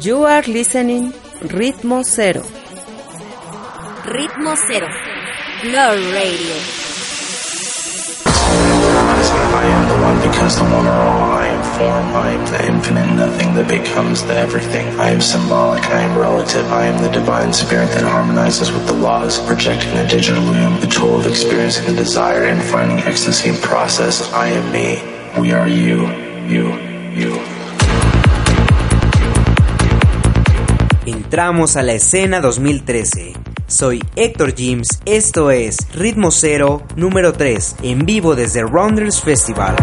You are listening Ritmo Cero. Ritmo Cero. Glory Radio. I am the one because the one are all. I am form. I am the infinite nothing that becomes the everything. I am symbolic. I am relative. I am the divine spirit that harmonizes with the laws, projecting the digital loom, the tool of experiencing the desire and finding ecstasy in process. I am me. We are you. You. You. Entramos a la escena 2013. Soy Héctor James, esto es Ritmo Cero número 3, en vivo desde Rounders Festival.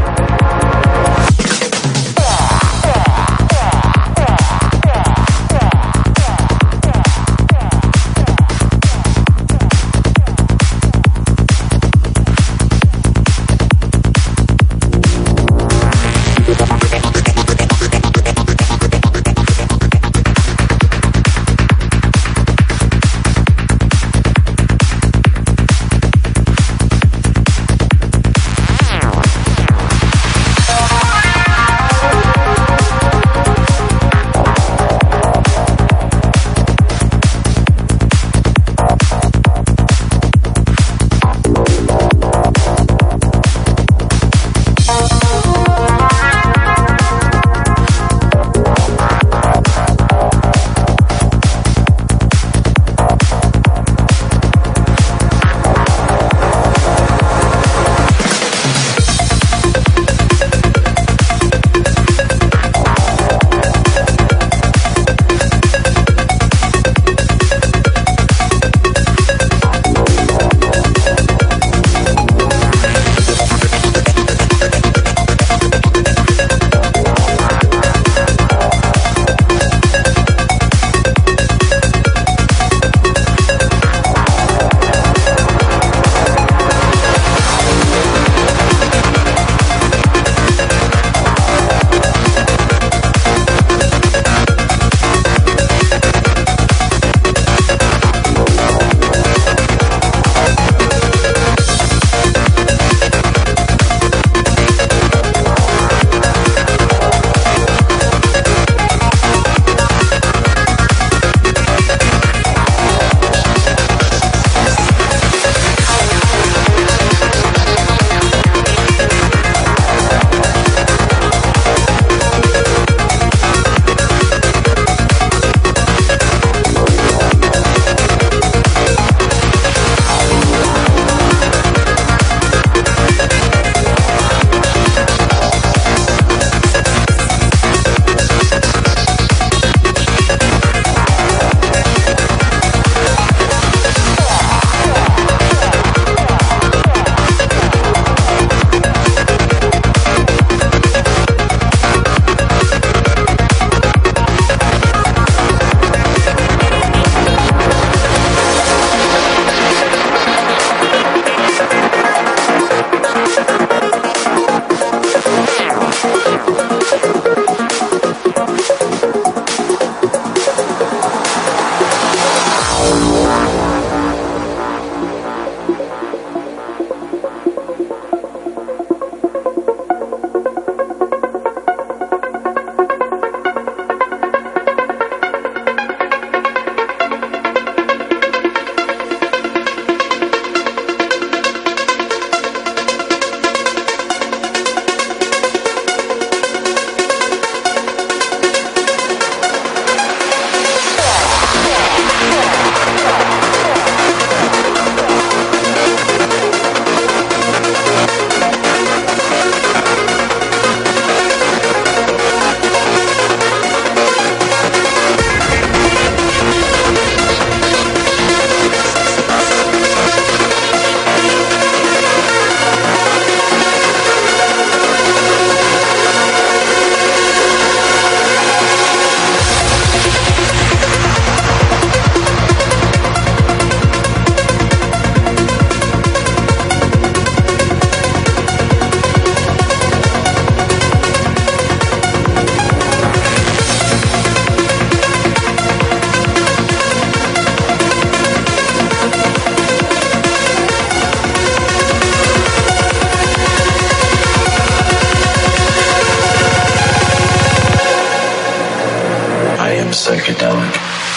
Network.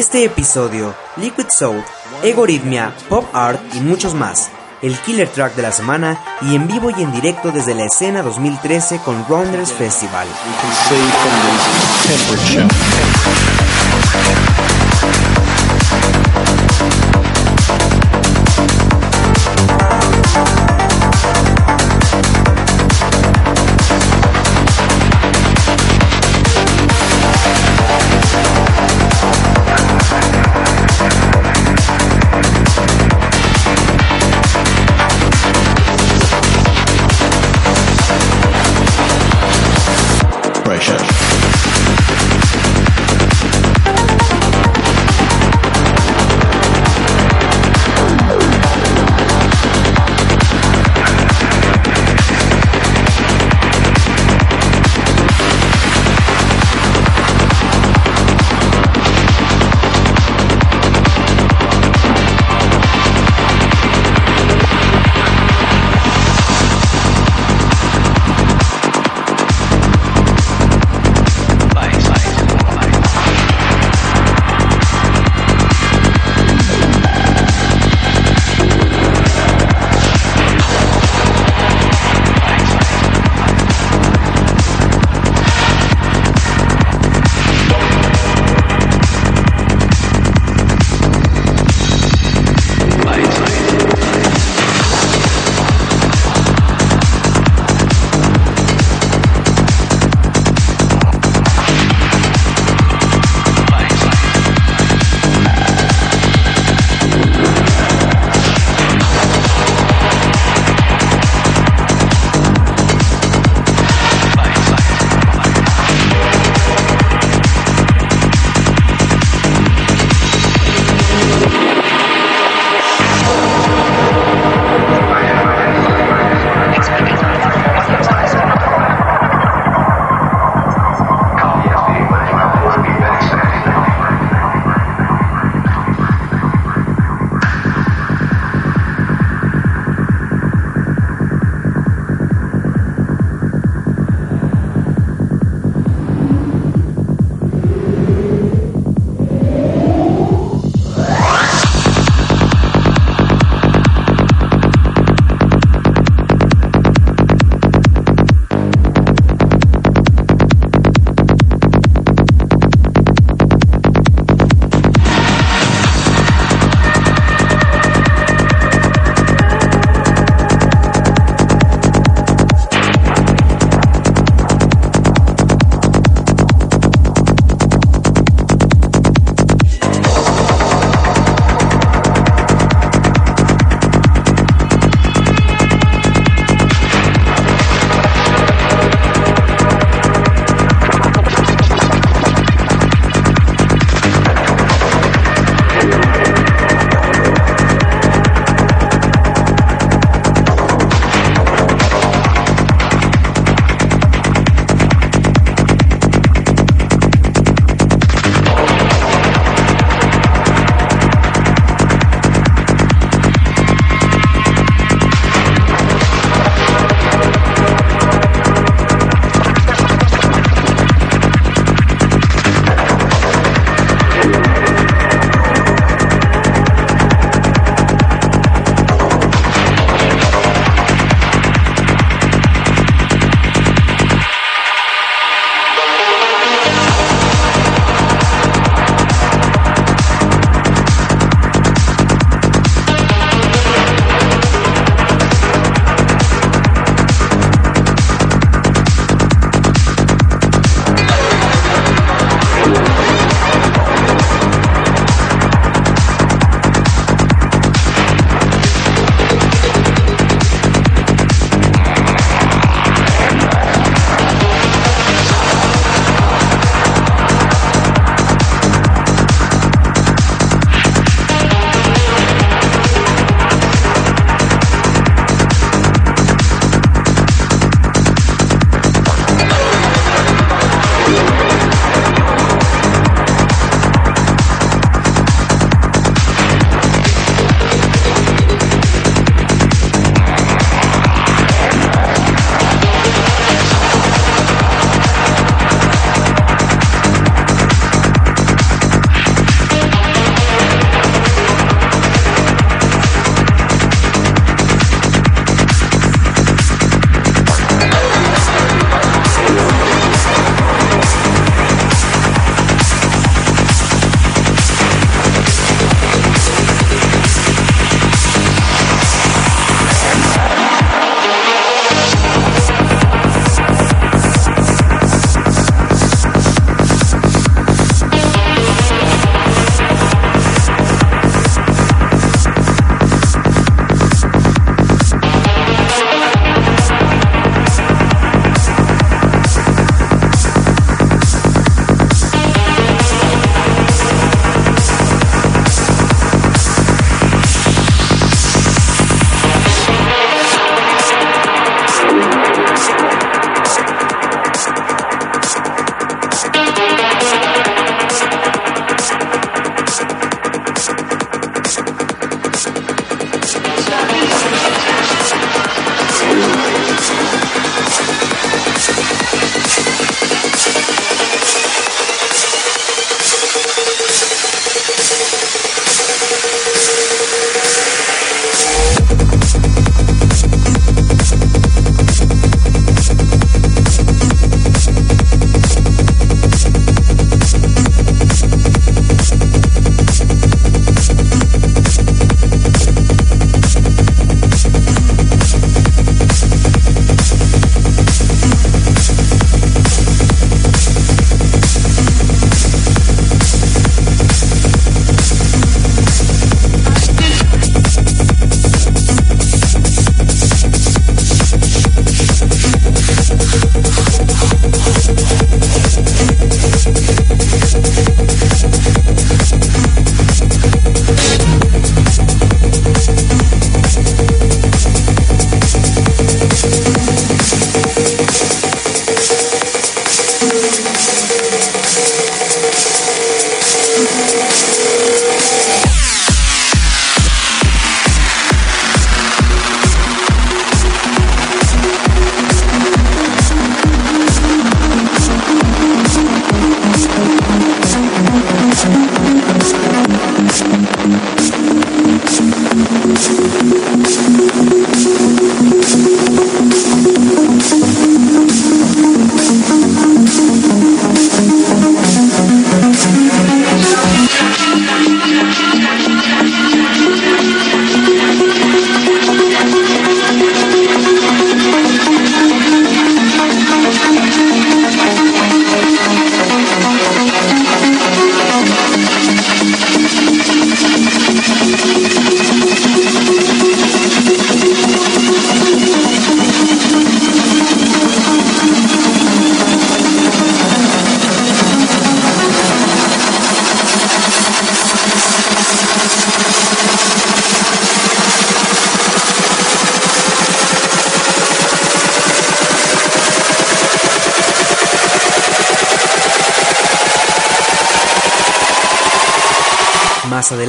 Este episodio, Liquid Soul, Egoritmia, Pop Art y muchos más. El killer track de la semana y en vivo y en directo desde la escena 2013 con Rounders Festival.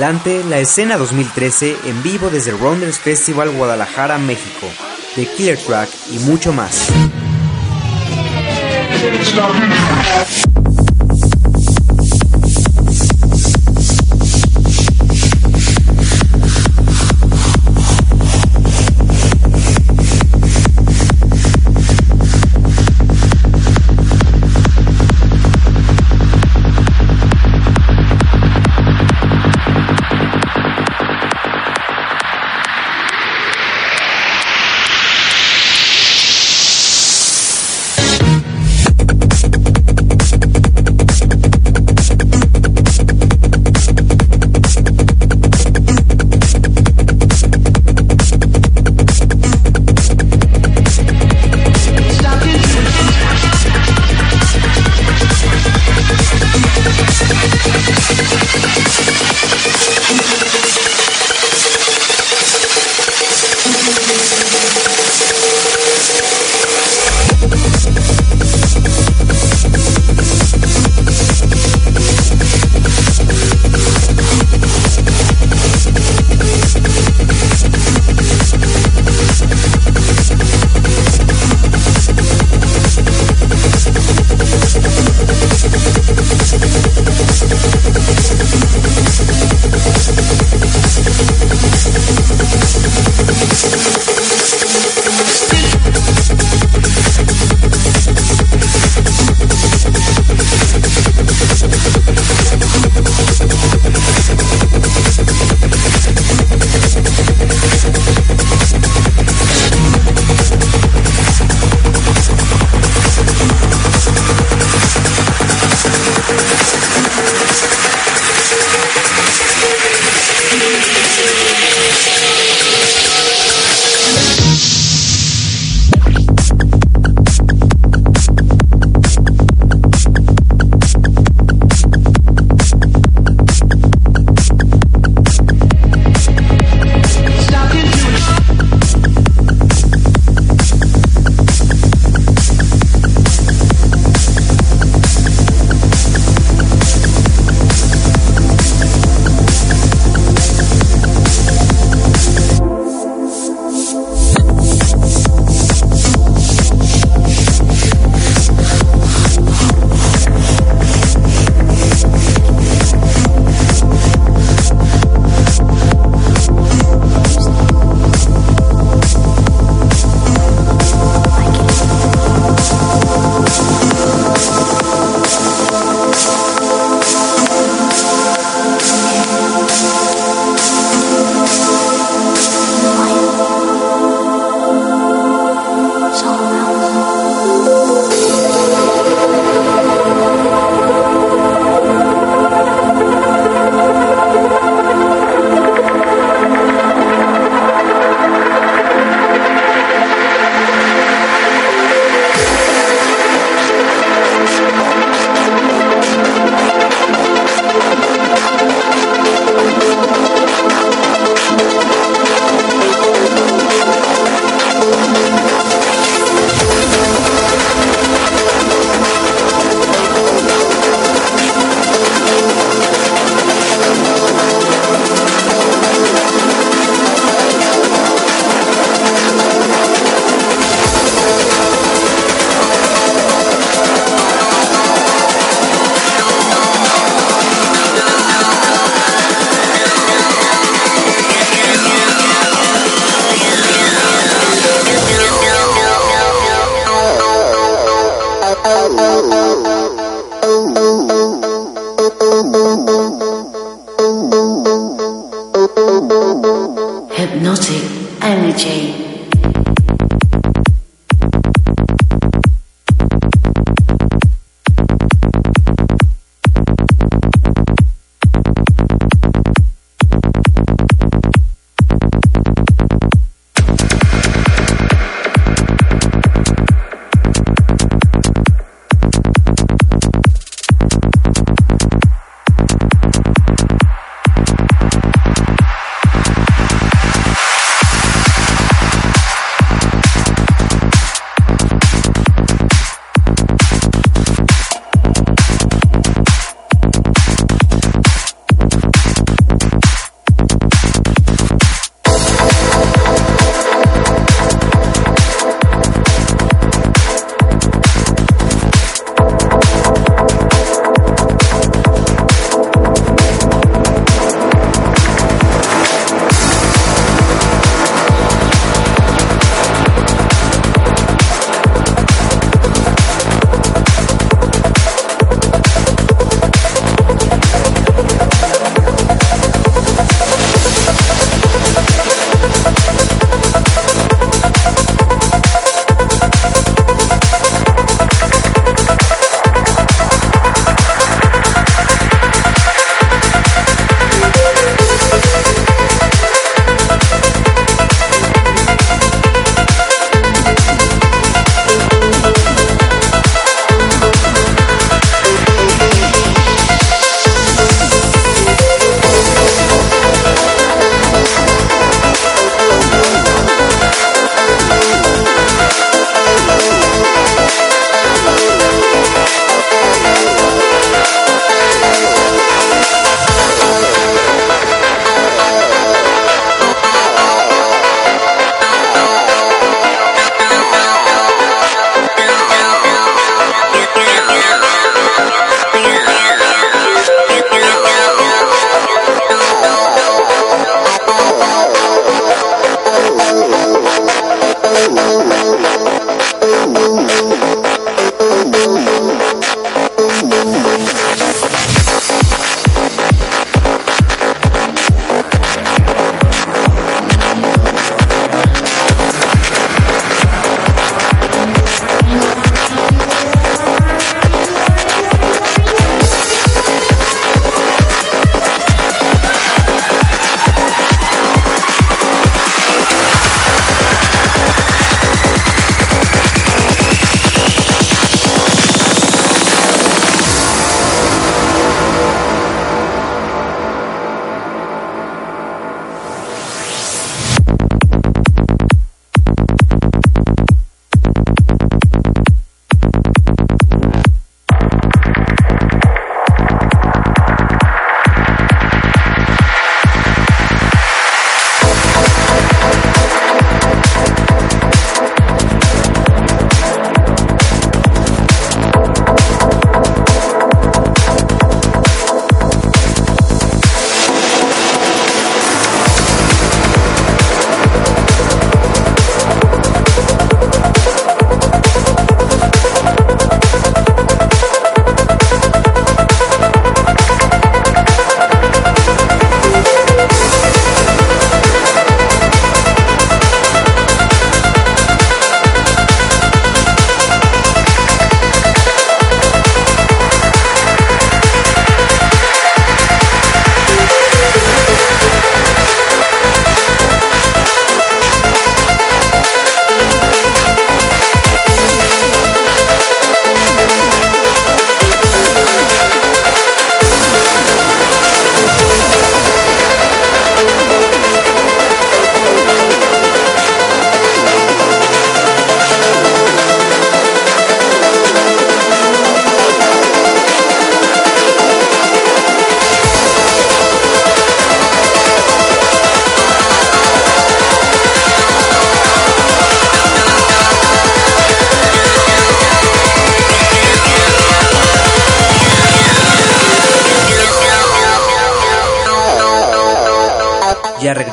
La escena 2013 en vivo desde Rounders Festival Guadalajara, México, The Killer Track y mucho más.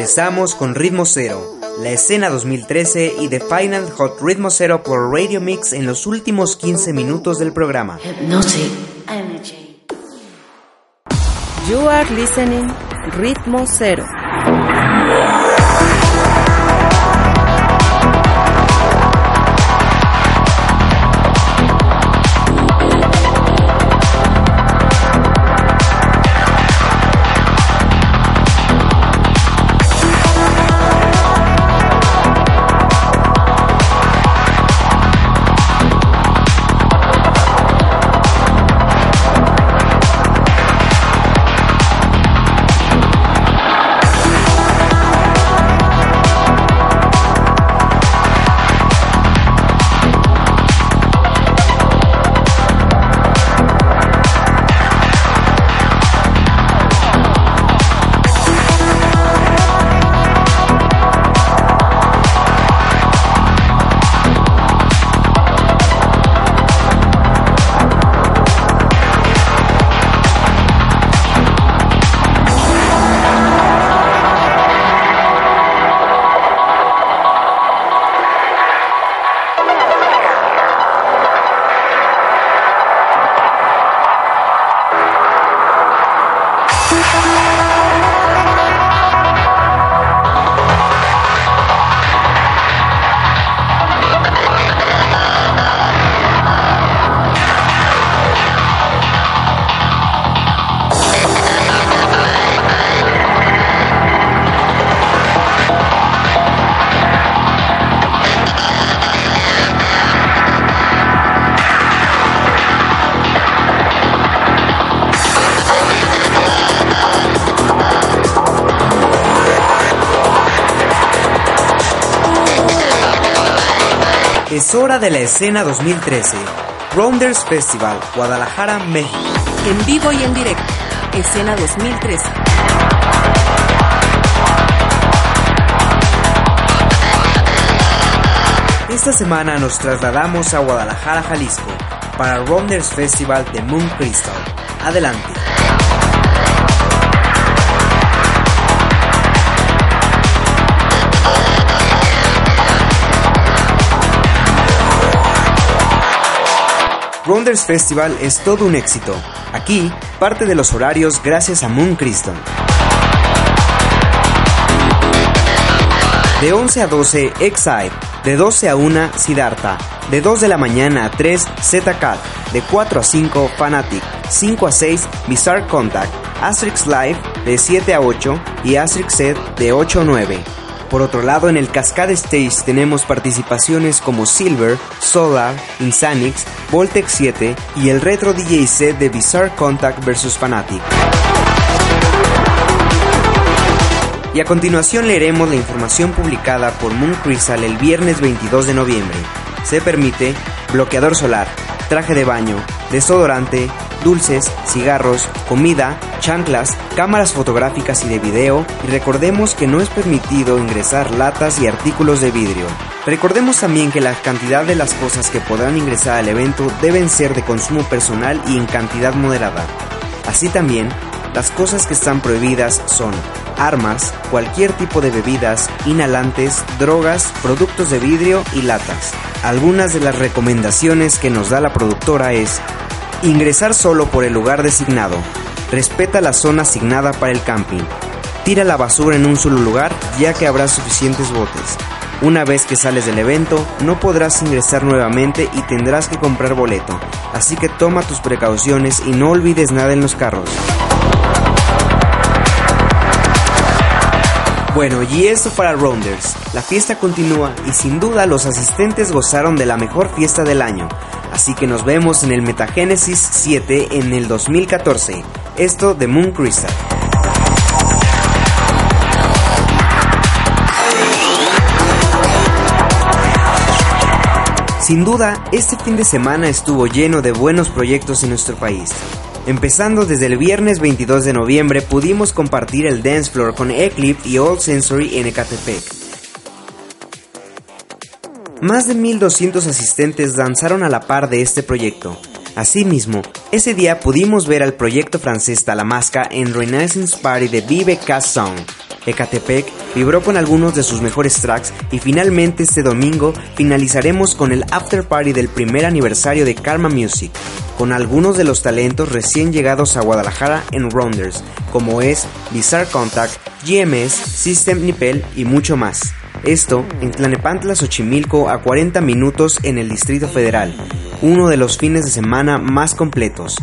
Regresamos con Ritmo Cero, la escena 2013 y The Final Hot Ritmo Cero por Radio Mix en los últimos 15 minutos del programa. You are listening Ritmo Cero. Es hora de la escena 2013. Rounders Festival, Guadalajara, México. En vivo y en directo. Escena 2013. Esta semana nos trasladamos a Guadalajara, Jalisco, para Rounders Festival de Moon Crystal. Adelante. Rounders Festival es todo un éxito. Aquí, parte de los horarios gracias a Moon Crystal. De 11 a 12, Exide. De 12 a 1, Siddhartha. De 2 de la mañana a 3, ZCat. De 4 a 5, Fanatic. 5 a 6, Bizarre Contact. Asterix Live de 7 a 8 y Asterix Set de 8 a 9. Por otro lado, en el Cascade Stage tenemos participaciones como Silver, Solar, Insanix, Voltex 7 y el retro DJ de Bizarre Contact vs Fanatic. Y a continuación leeremos la información publicada por Moon Crystal el viernes 22 de noviembre. Se permite bloqueador solar, traje de baño, desodorante, dulces, cigarros, comida, chanclas, cámaras fotográficas y de video y recordemos que no es permitido ingresar latas y artículos de vidrio. Recordemos también que la cantidad de las cosas que podrán ingresar al evento deben ser de consumo personal y en cantidad moderada. Así también, las cosas que están prohibidas son armas, cualquier tipo de bebidas, inhalantes, drogas, productos de vidrio y latas. Algunas de las recomendaciones que nos da la productora es ingresar solo por el lugar designado, respeta la zona asignada para el camping, tira la basura en un solo lugar ya que habrá suficientes botes. Una vez que sales del evento, no podrás ingresar nuevamente y tendrás que comprar boleto, así que toma tus precauciones y no olvides nada en los carros. Bueno, y eso para Rounders. La fiesta continúa y sin duda los asistentes gozaron de la mejor fiesta del año. Así que nos vemos en el Metagenesis 7 en el 2014. Esto de Moon Crystal. Sin duda, este fin de semana estuvo lleno de buenos proyectos en nuestro país. Empezando desde el viernes 22 de noviembre pudimos compartir el dance floor con Eclipse y All Sensory en Ecatepec. Más de 1200 asistentes danzaron a la par de este proyecto. Asimismo, ese día pudimos ver al proyecto francés Talamasca en Renaissance Party de Vive Cast Song. Ecatepec vibró con algunos de sus mejores tracks y finalmente este domingo finalizaremos con el after party del primer aniversario de Karma Music, con algunos de los talentos recién llegados a Guadalajara en Rounders, como es Bizarre Contact, GMS, System Nipel y mucho más. Esto en Tlanepantla, Xochimilco, a 40 minutos en el Distrito Federal, uno de los fines de semana más completos.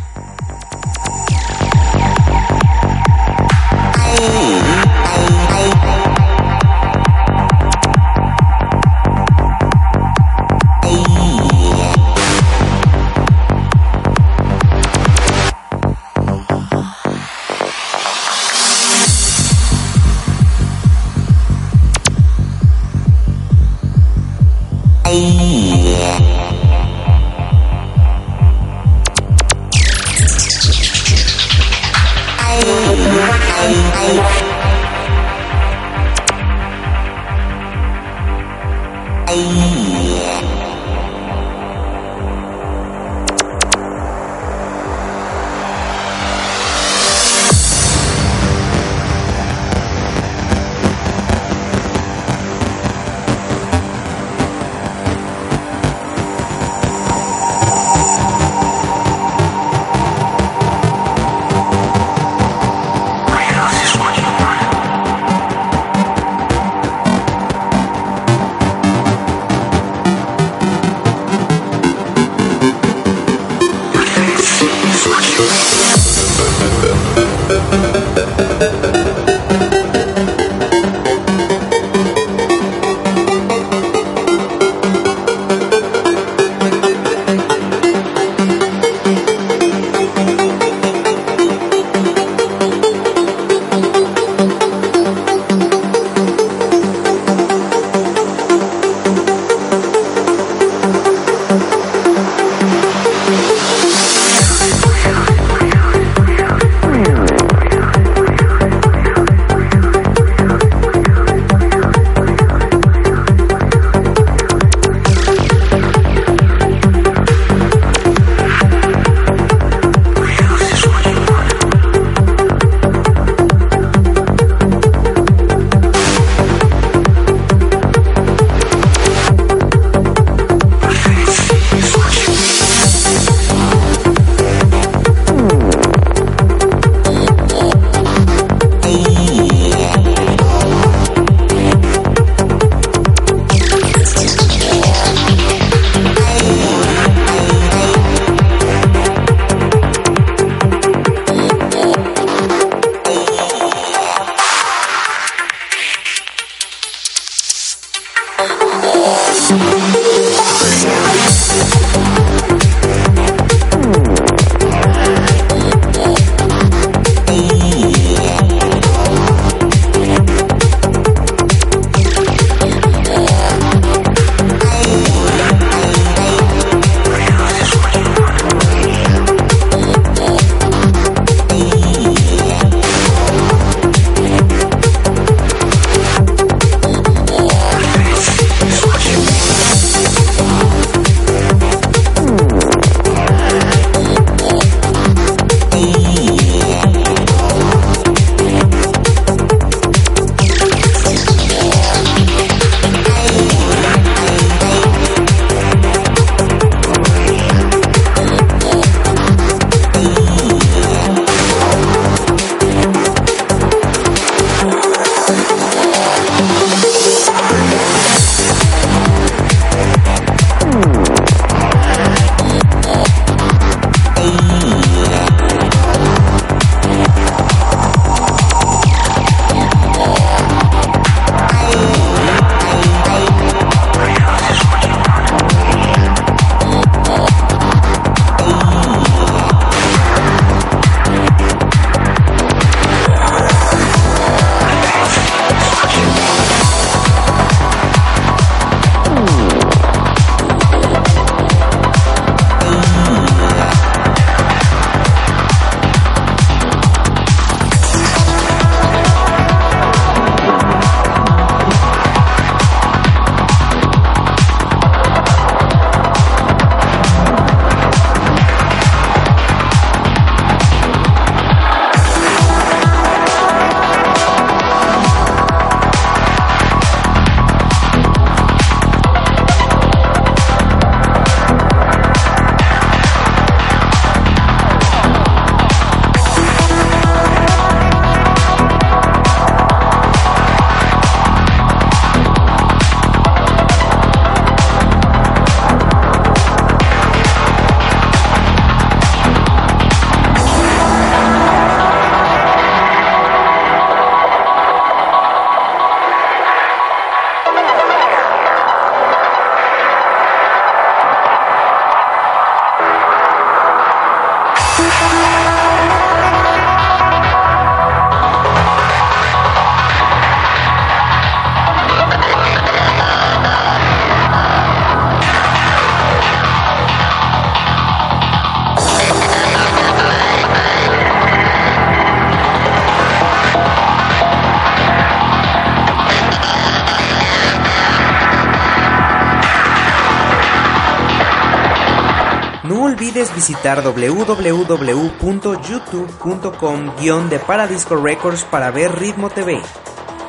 Visitar www.youtube.com de Paradisco Records para ver Ritmo TV,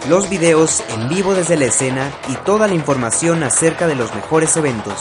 los videos en vivo desde la escena y toda la información acerca de los mejores eventos.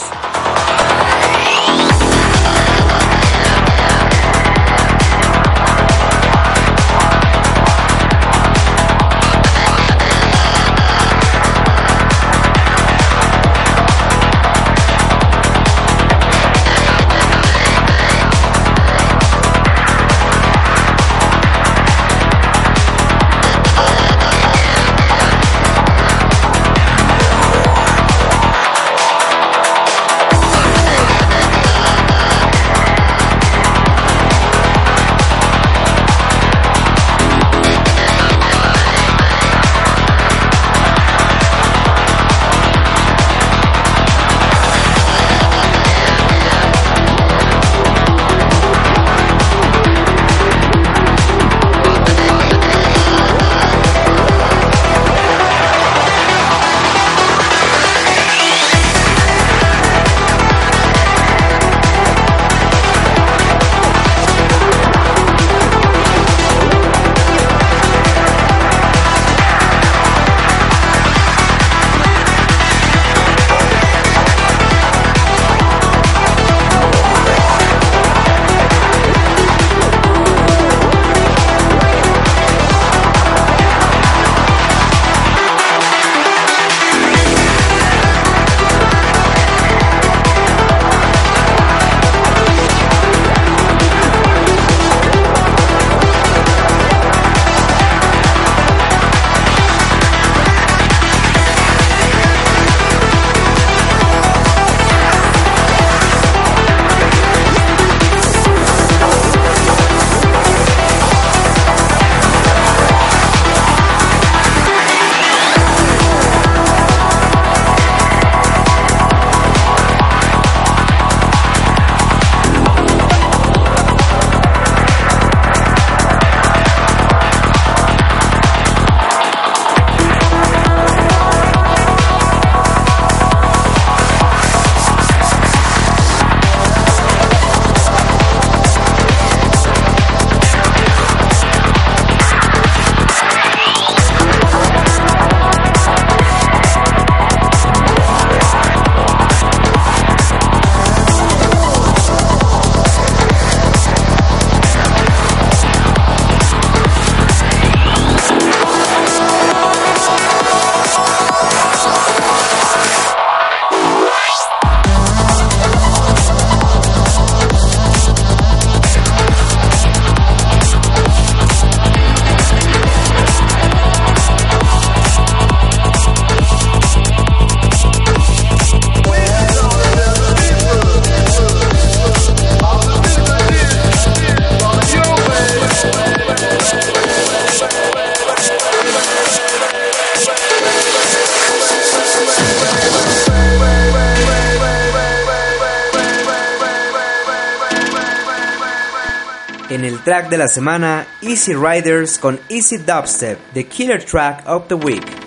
En el track de la semana, Easy Riders con Easy Dubstep, The Killer Track of the Week.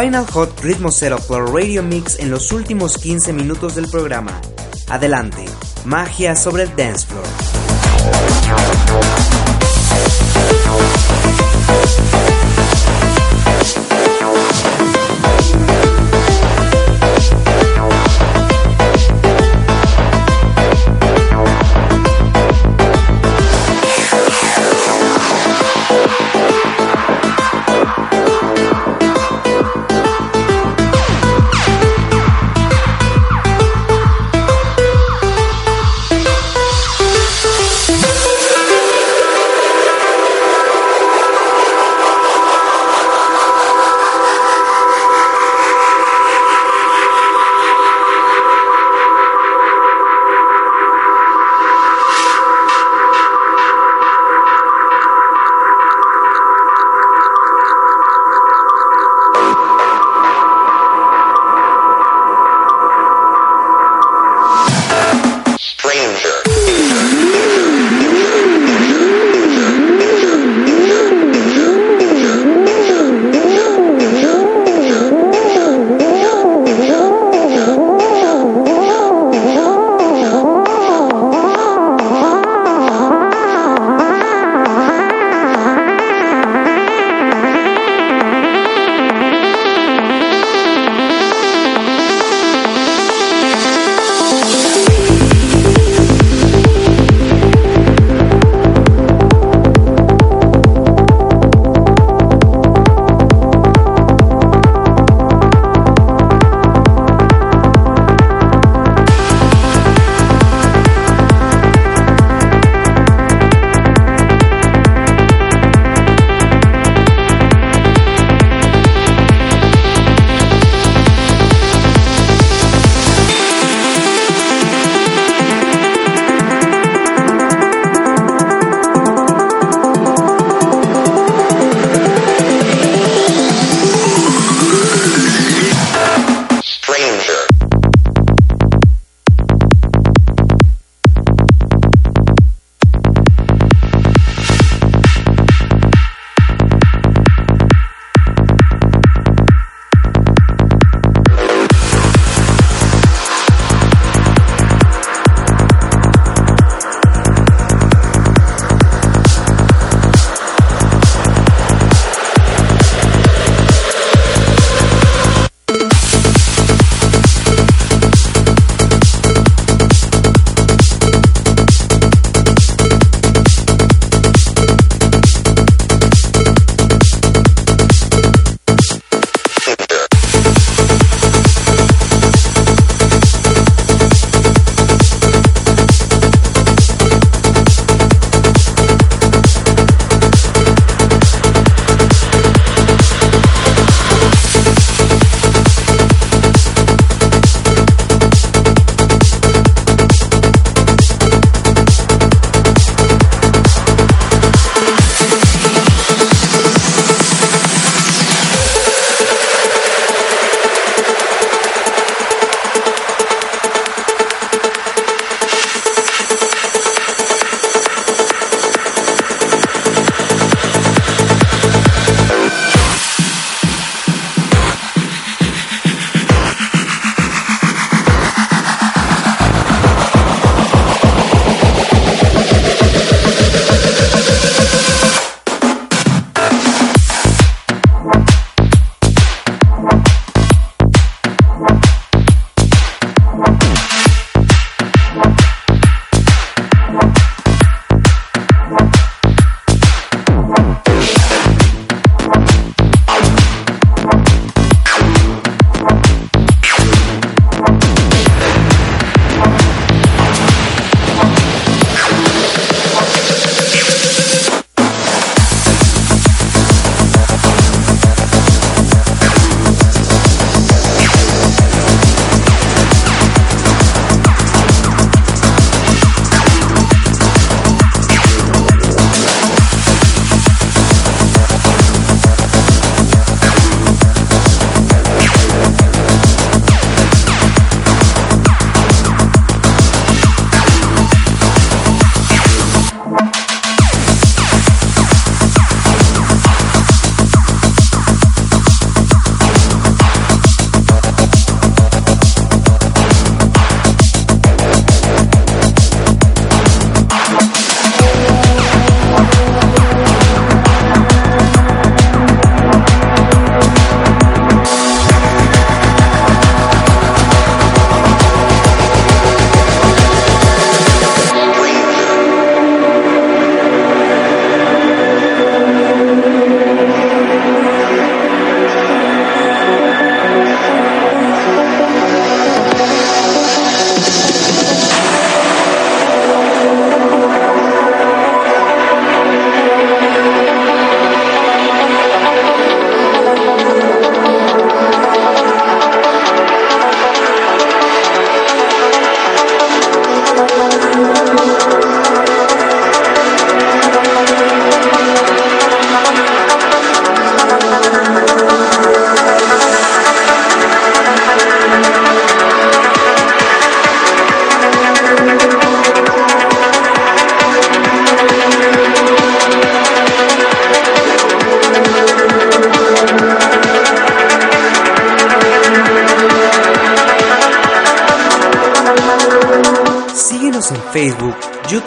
Final Hot Ritmo Setup for Radio Mix en los últimos 15 minutos del programa. Adelante, magia sobre el dance floor.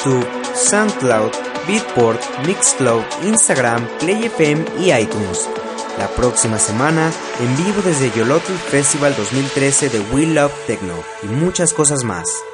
YouTube, SoundCloud, Beatport, Mixcloud, Instagram, PlayFM y iTunes. La próxima semana, en vivo desde Yolotl Festival 2013 de We Love Techno y muchas cosas más.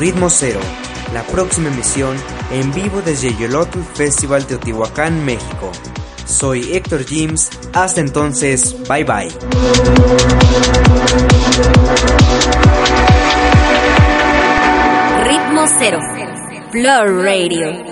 Ritmo Cero, la próxima emisión en vivo desde Yolotl Festival Teotihuacán, México. Soy Héctor James, hasta entonces, bye bye. Ritmo Cero, Floor Radio.